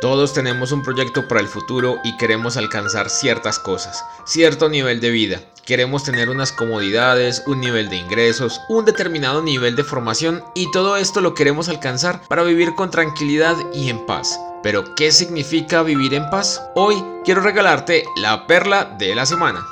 Todos tenemos un proyecto para el futuro y queremos alcanzar ciertas cosas, cierto nivel de vida. Queremos tener unas comodidades, un nivel de ingresos, un determinado nivel de formación y todo esto lo queremos alcanzar para vivir con tranquilidad y en paz. Pero, ¿qué significa vivir en paz? Hoy quiero regalarte la perla de la semana.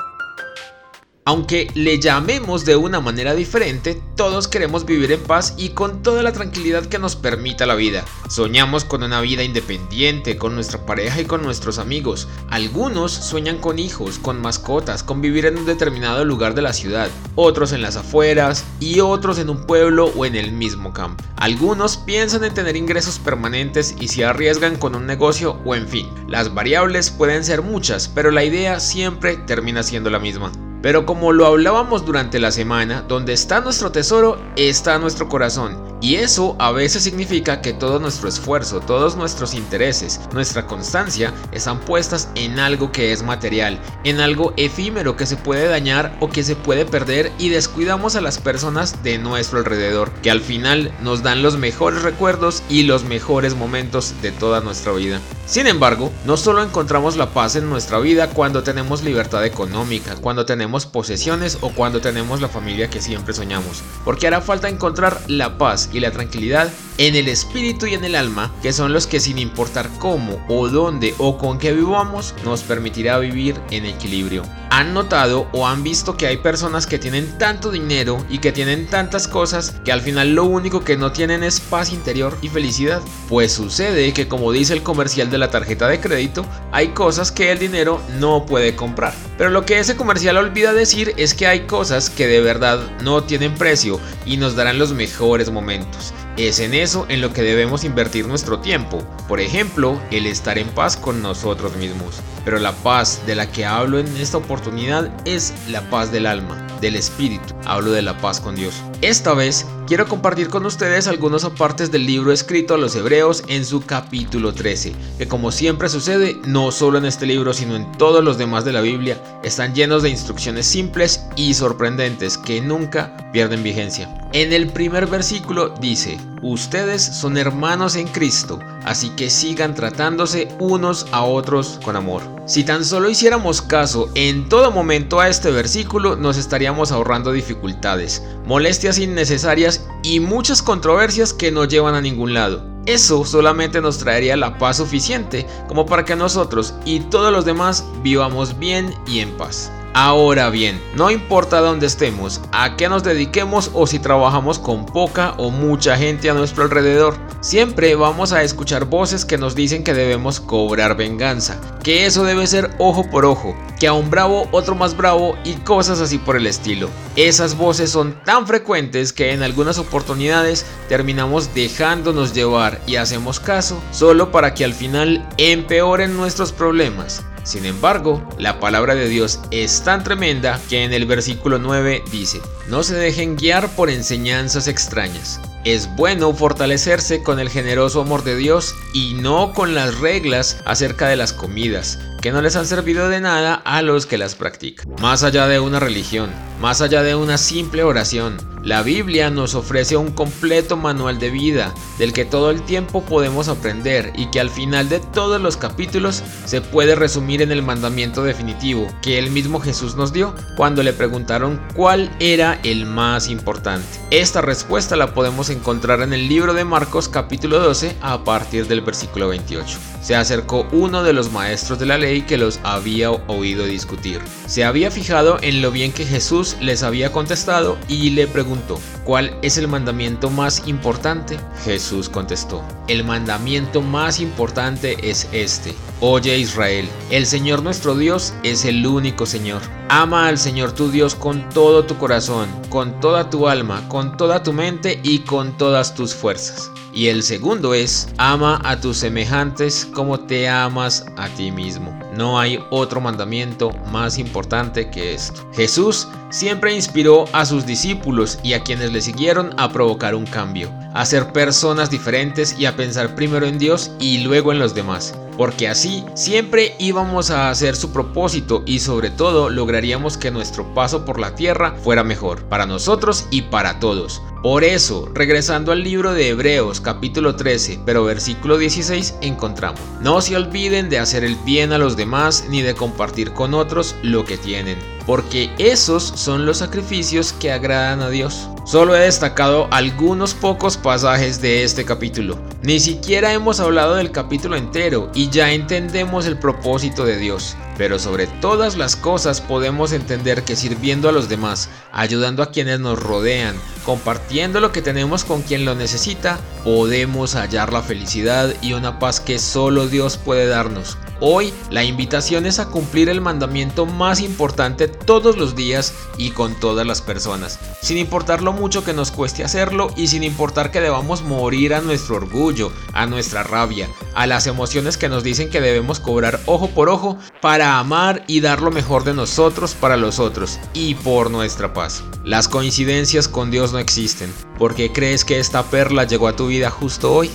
Aunque le llamemos de una manera diferente, todos queremos vivir en paz y con toda la tranquilidad que nos permita la vida. Soñamos con una vida independiente, con nuestra pareja y con nuestros amigos. Algunos sueñan con hijos, con mascotas, con vivir en un determinado lugar de la ciudad, otros en las afueras y otros en un pueblo o en el mismo campo. Algunos piensan en tener ingresos permanentes y se arriesgan con un negocio o en fin. Las variables pueden ser muchas, pero la idea siempre termina siendo la misma. Pero como lo hablábamos durante la semana, donde está nuestro tesoro, está nuestro corazón. Y eso a veces significa que todo nuestro esfuerzo, todos nuestros intereses, nuestra constancia están puestas en algo que es material, en algo efímero que se puede dañar o que se puede perder y descuidamos a las personas de nuestro alrededor, que al final nos dan los mejores recuerdos y los mejores momentos de toda nuestra vida. Sin embargo, no solo encontramos la paz en nuestra vida cuando tenemos libertad económica, cuando tenemos posesiones o cuando tenemos la familia que siempre soñamos, porque hará falta encontrar la paz y la tranquilidad en el espíritu y en el alma, que son los que sin importar cómo o dónde o con qué vivamos, nos permitirá vivir en equilibrio. ¿Han notado o han visto que hay personas que tienen tanto dinero y que tienen tantas cosas que al final lo único que no tienen es paz interior y felicidad? Pues sucede que como dice el comercial de la tarjeta de crédito, hay cosas que el dinero no puede comprar. Pero lo que ese comercial olvida decir es que hay cosas que de verdad no tienen precio y nos darán los mejores momentos. Es en eso en lo que debemos invertir nuestro tiempo, por ejemplo, el estar en paz con nosotros mismos. Pero la paz de la que hablo en esta oportunidad es la paz del alma, del espíritu. Hablo de la paz con Dios. Esta vez quiero compartir con ustedes algunos apartes del libro escrito a los hebreos en su capítulo 13, que como siempre sucede, no solo en este libro, sino en todos los demás de la Biblia, están llenos de instrucciones simples y sorprendentes que nunca pierden vigencia. En el primer versículo dice, ustedes son hermanos en Cristo, así que sigan tratándose unos a otros con amor. Si tan solo hiciéramos caso en todo momento a este versículo, nos estaríamos ahorrando dificultades, molestias innecesarias y muchas controversias que no llevan a ningún lado. Eso solamente nos traería la paz suficiente como para que nosotros y todos los demás vivamos bien y en paz. Ahora bien, no importa dónde estemos, a qué nos dediquemos o si trabajamos con poca o mucha gente a nuestro alrededor, siempre vamos a escuchar voces que nos dicen que debemos cobrar venganza, que eso debe ser ojo por ojo, que a un bravo otro más bravo y cosas así por el estilo. Esas voces son tan frecuentes que en algunas oportunidades terminamos dejándonos llevar y hacemos caso solo para que al final empeoren nuestros problemas. Sin embargo, la palabra de Dios es tan tremenda que en el versículo 9 dice, no se dejen guiar por enseñanzas extrañas. Es bueno fortalecerse con el generoso amor de Dios y no con las reglas acerca de las comidas, que no les han servido de nada a los que las practican. Más allá de una religión, más allá de una simple oración, la Biblia nos ofrece un completo manual de vida del que todo el tiempo podemos aprender y que al final de todos los capítulos se puede resumir en el mandamiento definitivo que el mismo Jesús nos dio cuando le preguntaron cuál era el más importante. Esta respuesta la podemos encontrar en el libro de Marcos capítulo 12 a partir del versículo 28. Se acercó uno de los maestros de la ley que los había oído discutir. Se había fijado en lo bien que Jesús les había contestado y le preguntó ¿cuál es el mandamiento más importante? Jesús contestó, el mandamiento más importante es este. Oye Israel, el Señor nuestro Dios es el único Señor. Ama al Señor tu Dios con todo tu corazón, con toda tu alma, con toda tu mente y con todas tus fuerzas. Y el segundo es, ama a tus semejantes como te amas a ti mismo. No hay otro mandamiento más importante que esto. Jesús siempre inspiró a sus discípulos y a quienes le siguieron a provocar un cambio, a ser personas diferentes y a pensar primero en Dios y luego en los demás. Porque así siempre íbamos a hacer su propósito y sobre todo lograríamos que nuestro paso por la tierra fuera mejor, para nosotros y para todos. Por eso, regresando al libro de Hebreos capítulo 13, pero versículo 16, encontramos, no se olviden de hacer el bien a los demás ni de compartir con otros lo que tienen, porque esos son los sacrificios que agradan a Dios. Solo he destacado algunos pocos pasajes de este capítulo. Ni siquiera hemos hablado del capítulo entero y ya entendemos el propósito de Dios. Pero sobre todas las cosas podemos entender que sirviendo a los demás, ayudando a quienes nos rodean, compartiendo lo que tenemos con quien lo necesita, podemos hallar la felicidad y una paz que solo Dios puede darnos. Hoy la invitación es a cumplir el mandamiento más importante todos los días y con todas las personas, sin importar lo mucho que nos cueste hacerlo y sin importar que debamos morir a nuestro orgullo, a nuestra rabia, a las emociones que nos dicen que debemos cobrar ojo por ojo para amar y dar lo mejor de nosotros para los otros y por nuestra paz. Las coincidencias con Dios no existen. ¿Por qué crees que esta perla llegó a tu vida justo hoy?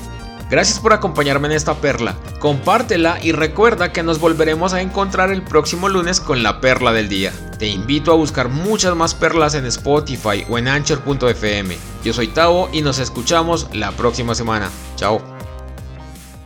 Gracias por acompañarme en esta perla. Compártela y recuerda que nos volveremos a encontrar el próximo lunes con la perla del día. Te invito a buscar muchas más perlas en Spotify o en anchor.fm. Yo soy Tavo y nos escuchamos la próxima semana. Chao.